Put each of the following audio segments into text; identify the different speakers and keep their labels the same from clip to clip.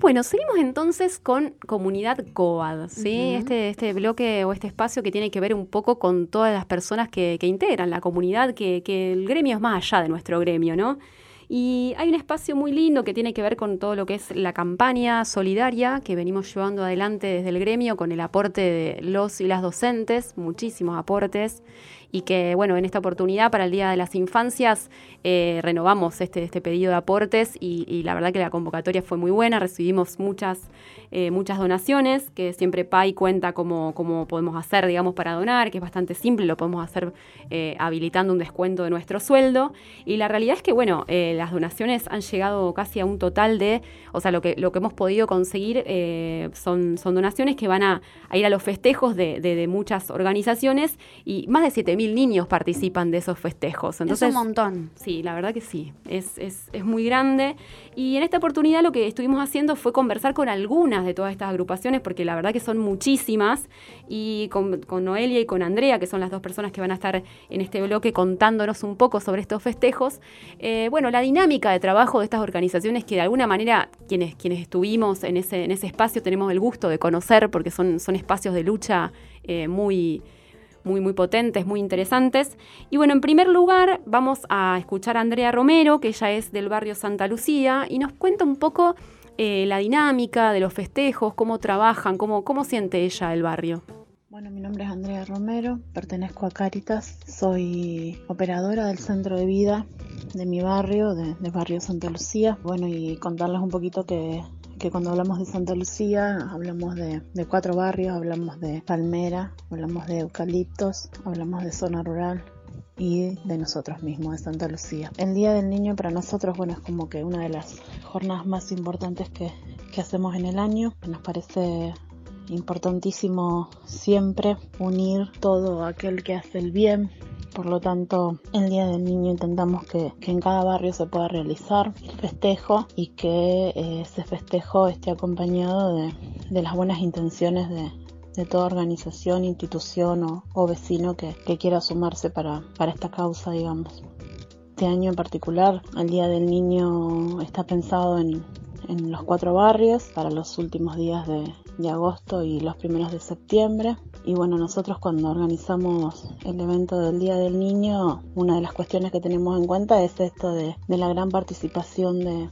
Speaker 1: Bueno, seguimos entonces con Comunidad COAD, ¿sí? este, este bloque o este espacio que tiene que ver un poco con todas las personas que, integran la comunidad, que, que, el gremio es más allá de nuestro gremio, ¿no? Y hay un espacio muy lindo que tiene que ver con todo lo que es la campaña solidaria que venimos llevando adelante desde el gremio con el aporte de los y las docentes, muchísimos aportes y que, bueno, en esta oportunidad para el Día de las Infancias eh, renovamos este, este pedido de aportes y, la verdad que la convocatoria fue muy buena, recibimos muchas, eh, muchas donaciones, que siempre PAI cuenta cómo, cómo, podemos hacer, digamos, para donar, que es bastante simple, lo podemos hacer eh, habilitando un descuento de nuestro sueldo. Y la realidad es que, bueno, las donaciones han llegado casi a un total de, o sea, lo que, lo que hemos podido conseguir son, son donaciones que van a, ir a los festejos de, de, de muchas organizaciones y más de 7.000 mil niños participan de esos festejos.
Speaker 2: Entonces, es un montón.
Speaker 1: Sí, la verdad que sí, es, es, es, muy grande. Y en esta oportunidad lo que estuvimos haciendo fue conversar con algunas de todas estas agrupaciones, porque la verdad que son muchísimas, y con, Noelia y con Andrea, que son las dos personas que van a estar en este bloque contándonos un poco sobre estos festejos. Eh, bueno, la dinámica de trabajo de estas organizaciones que de alguna manera quienes, quienes estuvimos en ese, en ese espacio tenemos el gusto de conocer, porque son, son espacios de lucha eh, muy muy, muy potentes, muy interesantes. Y bueno, en primer lugar vamos a escuchar a Andrea Romero, que ella es del barrio Santa Lucía, y nos cuenta un poco eh, la dinámica de los festejos, cómo trabajan, cómo, cómo siente ella el barrio.
Speaker 3: Bueno, mi nombre es Andrea Romero, pertenezco a Caritas, soy operadora del centro de vida de mi barrio, de, de barrio Santa Lucía. Bueno, y contarles un poquito que que cuando hablamos de Santa Lucía hablamos de, cuatro barrios, hablamos de palmera, hablamos de eucaliptos, hablamos de zona rural y de nosotros mismos, de Santa Lucía. El Día del Niño para nosotros, bueno, es como que una de las jornadas más importantes que, que hacemos en el año. Nos parece importantísimo siempre unir todo aquel que hace el bien, por lo tanto, el Día del Niño intentamos que, en cada barrio se pueda realizar el festejo y que eh, ese festejo esté acompañado de, las buenas intenciones de, toda organización, institución o, vecino que, quiera sumarse para, esta causa, digamos. Este año en particular, el Día del Niño está pensado en, en los cuatro barrios para los últimos días de, de agosto y los primeros de septiembre. Y bueno, nosotros cuando organizamos el evento del Día del Niño, una de las cuestiones que tenemos en cuenta es esto de, la gran participación de,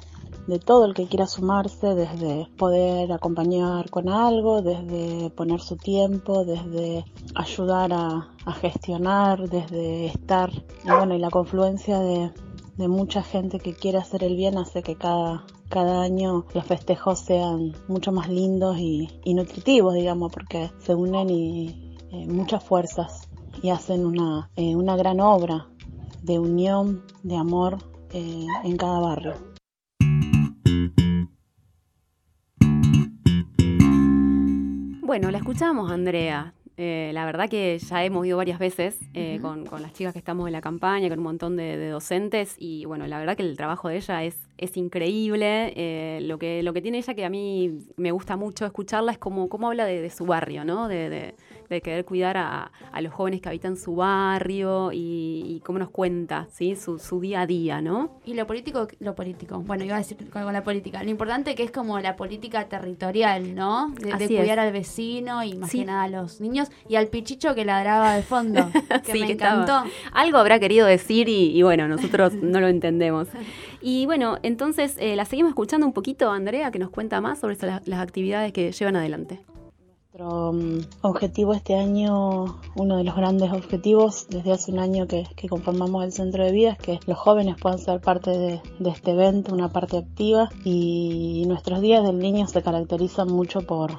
Speaker 3: todo el que quiera sumarse, desde poder acompañar con algo, desde poner su tiempo, desde ayudar a, gestionar, desde estar. Y bueno, y la confluencia de, de mucha gente que quiere hacer el bien hace que cada, cada año los festejos sean mucho más lindos y, nutritivos, digamos, porque se unen y, eh, muchas fuerzas y hacen una, eh, una gran obra de unión, de amor eh, en cada barrio.
Speaker 1: Bueno, la escuchamos, Andrea. Eh, la verdad que ya hemos ido varias veces eh, con, las chicas que estamos en la campaña, con un montón de, docentes y bueno, la verdad que el trabajo de ella es, es increíble. Eh, lo, que, lo que tiene ella que a mí me gusta mucho escucharla es como, cómo habla de, su barrio, ¿no? de, de querer cuidar a, los jóvenes que habitan su barrio y, cómo nos cuenta ¿sí? Su, día a día, ¿no?
Speaker 2: Y lo político, lo político, bueno, iba a decir con la política, lo importante que es como la política territorial, ¿no? De, cuidar al vecino y más que nada a los niños y al pichicho que ladraba de fondo, que me encantó.
Speaker 1: Algo habrá querido decir y, bueno, nosotros no lo entendemos. Y bueno, entonces eh, la seguimos escuchando un poquito, Andrea, que nos cuenta más sobre las actividades que llevan adelante.
Speaker 3: Nuestro mm, objetivo este año, uno de los grandes objetivos desde hace un año que, conformamos el centro de vida es que los jóvenes puedan ser parte de, este evento, una parte activa y nuestros días del niño se caracterizan mucho por,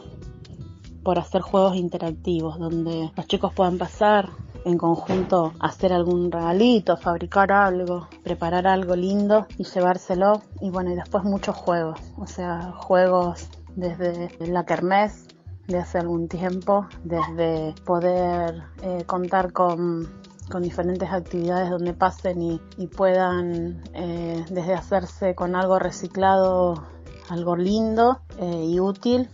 Speaker 3: por hacer juegos interactivos donde los chicos puedan pasar en conjunto hacer algún regalito, fabricar algo, preparar algo lindo y llevárselo. Y bueno y después muchos juegos, o sea juegos desde la kermés de hace algún tiempo, desde poder eh, contar con, diferentes actividades donde pasen y, puedan eh, desde hacerse con algo reciclado, algo lindo eh, y útil,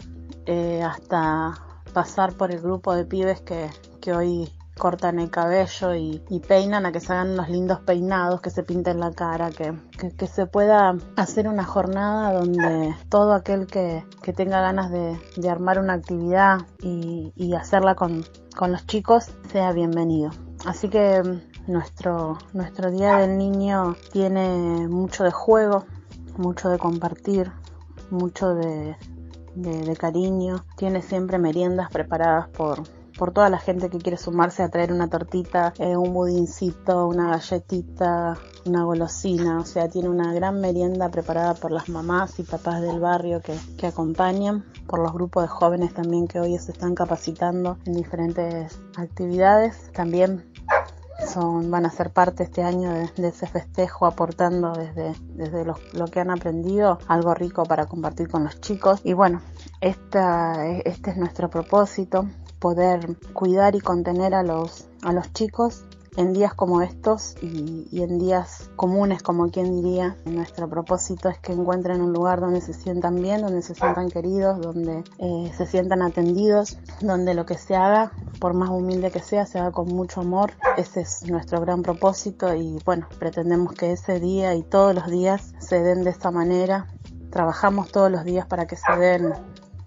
Speaker 3: hasta pasar por el grupo de pibes que, hoy cortan el cabello y, peinan, a que se hagan unos lindos peinados, que se pinten la cara, que, que, se pueda hacer una jornada donde todo aquel que, que tenga ganas de, de, armar una actividad y, y hacerla con, con los chicos sea bienvenido. Así que mm, nuestro, nuestro Día del Niño tiene mucho de juego, mucho de compartir, mucho de, de, cariño. Tiene siempre meriendas preparadas por, por toda la gente que quiere sumarse a traer una tortita, eh, un budincito, una galletita, una golosina. O sea, tiene una gran merienda preparada por las mamás y papás del barrio que, que acompañan, por los grupos de jóvenes también que hoy se están capacitando en diferentes actividades. También son, van a ser parte este año de, ese festejo aportando desde, desde lo, que han aprendido algo rico para compartir con los chicos y bueno esta, este es nuestro propósito poder cuidar y contener a los, a los chicos en días como estos y, en días comunes, como quien diría, nuestro propósito es que encuentren un lugar donde se sientan bien, donde se sientan queridos, donde eh, se sientan atendidos, donde lo que se haga, por más humilde que sea, se haga con mucho amor. Ese es nuestro gran propósito y bueno, pretendemos que ese día y todos los días se den de esta manera. Trabajamos todos los días para que se den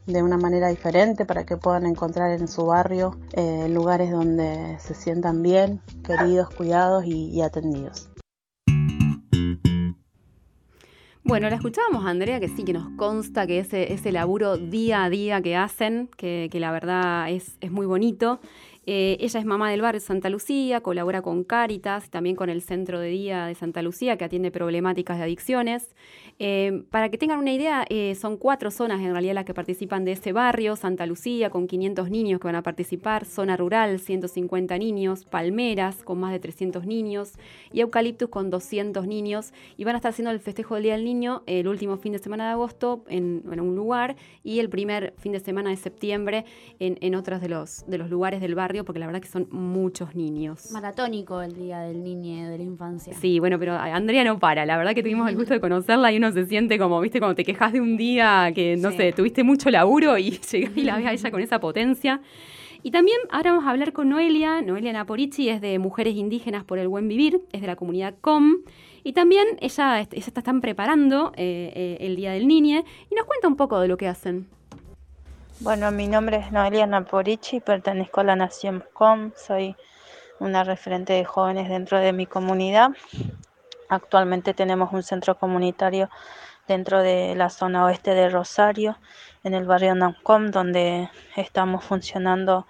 Speaker 3: de una manera diferente para que puedan encontrar en su barrio eh, lugares donde se sientan bien, queridos, cuidados y, atendidos.
Speaker 1: Bueno, la escuchábamos Andrea, que sí, que nos consta que ese, ese laburo día a día que hacen, que, la verdad es, es muy bonito. Eh, ella es mamá del barrio Santa Lucía, colabora con Cáritas también con el Centro de Día de Santa Lucía, que atiende problemáticas de adicciones. Eh, para que tengan una idea, eh, son cuatro zonas en realidad las que participan de ese barrio. Santa Lucía, con 500 niños que van a participar, Zona Rural, 150 niños, Palmeras, con más de 300 niños, y Eucaliptus, con 200 niños. Y van a estar haciendo el festejo del Día del Niño el último fin de semana de agosto en, un lugar y el primer fin de semana de septiembre en, en otros de los, de los lugares del barrio, porque la verdad que son muchos niños.
Speaker 2: Maratónico el Día del Niño de la Infancia.
Speaker 1: Sí, bueno, pero Andrea no para. La verdad que tuvimos el gusto de conocerla y uno se siente como, viste, cuando te quejas de un día que, no sé, tuviste mucho laburo y llegás y la ves a ella con esa potencia. Y también ahora vamos a hablar con Noelia. Noelia Naporici es de Mujeres Indígenas por el Buen Vivir, es de la comunidad COM. Y también ella, ella están preparando eh, eh, el Día del Niñe y nos cuenta un poco de lo que hacen.
Speaker 4: Bueno, mi nombre es Noelia Naporici, pertenezco a la Nación COM, soy una referente de jóvenes dentro de mi comunidad. Actualmente tenemos un centro comunitario dentro de la zona oeste de Rosario, en el barrio Nancom, donde estamos funcionando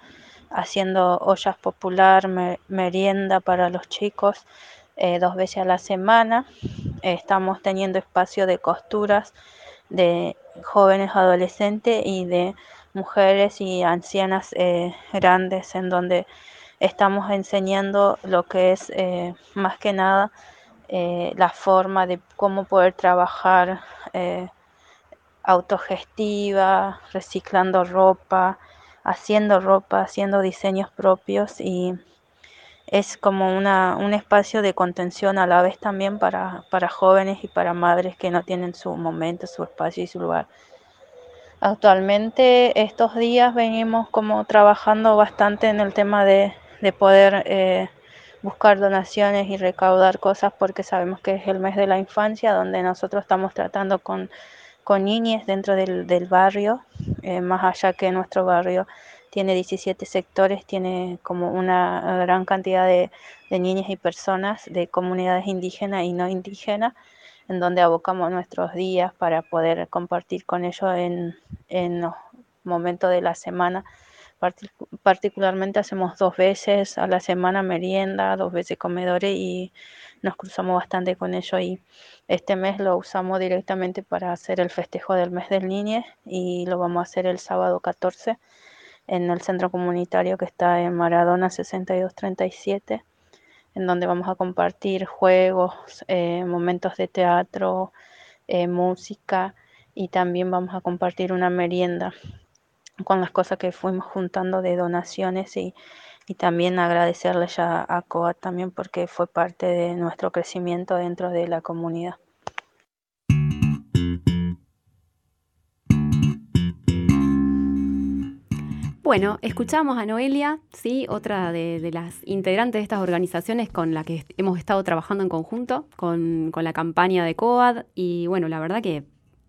Speaker 4: haciendo ollas popular, merienda para los chicos eh, dos veces a la semana. estamos teniendo espacio de costuras de jóvenes adolescentes y de mujeres y ancianas eh, grandes en donde estamos enseñando lo que es eh, más que nada eh, la forma de cómo poder trabajar autogestiva, reciclando ropa, haciendo ropa, haciendo diseños propios y es como una, un espacio de contención a la vez también para, para jóvenes y para madres que no tienen su momento, su espacio y su lugar. Actualmente estos días venimos como trabajando bastante en el tema de, de poder eh, buscar donaciones y recaudar cosas porque sabemos que es el mes de la infancia donde nosotros estamos tratando con, con niñas dentro del, del barrio, eh, más allá que nuestro barrio tiene 17 sectores, tiene como una gran cantidad de, de niñas y personas de comunidades indígenas y no indígenas, en donde abocamos nuestros días para poder compartir con ellos en, en los momentos de la semana. Particularmente hacemos dos veces a la semana merienda, dos veces comedores y nos cruzamos bastante con ello y este mes lo usamos directamente para hacer el festejo del mes del niño y lo vamos a hacer el sábado 14 en el centro comunitario que está en Maradona 6237 en donde vamos a compartir juegos, eh, momentos de teatro, eh, música y también vamos a compartir una merienda con las cosas que fuimos juntando de donaciones y, y también agradecerle ya a COA también porque fue parte de nuestro crecimiento dentro de la comunidad.
Speaker 1: Bueno, escuchamos a Noelia, sí, otra de, las integrantes de estas organizaciones con la que hemos estado trabajando en conjunto, con, con la campaña de COAD, y bueno, la verdad que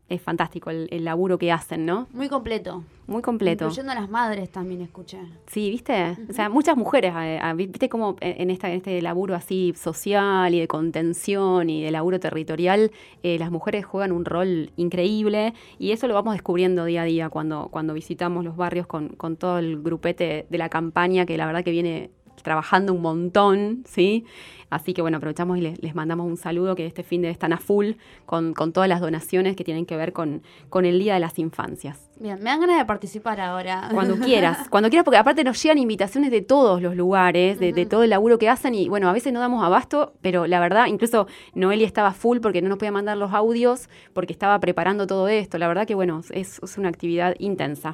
Speaker 1: es fantástico el, laburo que hacen, ¿no?
Speaker 2: Muy completo.
Speaker 1: Muy completo.
Speaker 2: Incluyendo a las madres también escuché.
Speaker 1: Sí, ¿viste? O sea, muchas mujeres, eh, eh, ¿viste cómo en, esta, este laburo así social y de contención y de laburo territorial, eh, las mujeres juegan un rol increíble y eso lo vamos descubriendo día a día cuando, cuando visitamos los barrios con, con todo el grupete de la campaña que la verdad que viene trabajando un montón, ¿sí? Así que bueno, aprovechamos y les, mandamos un saludo que este fin de están a full con, todas las donaciones que tienen que ver con, con el Día de las Infancias.
Speaker 2: Bien, me dan ganas de participar ahora.
Speaker 1: Cuando quieras, cuando quieras, porque aparte nos llegan invitaciones de todos los lugares, de, todo el laburo que hacen y bueno, a veces no damos abasto, pero la verdad, incluso Noelia estaba full porque no nos podía mandar los audios porque estaba preparando todo esto. La verdad que bueno, es una actividad intensa.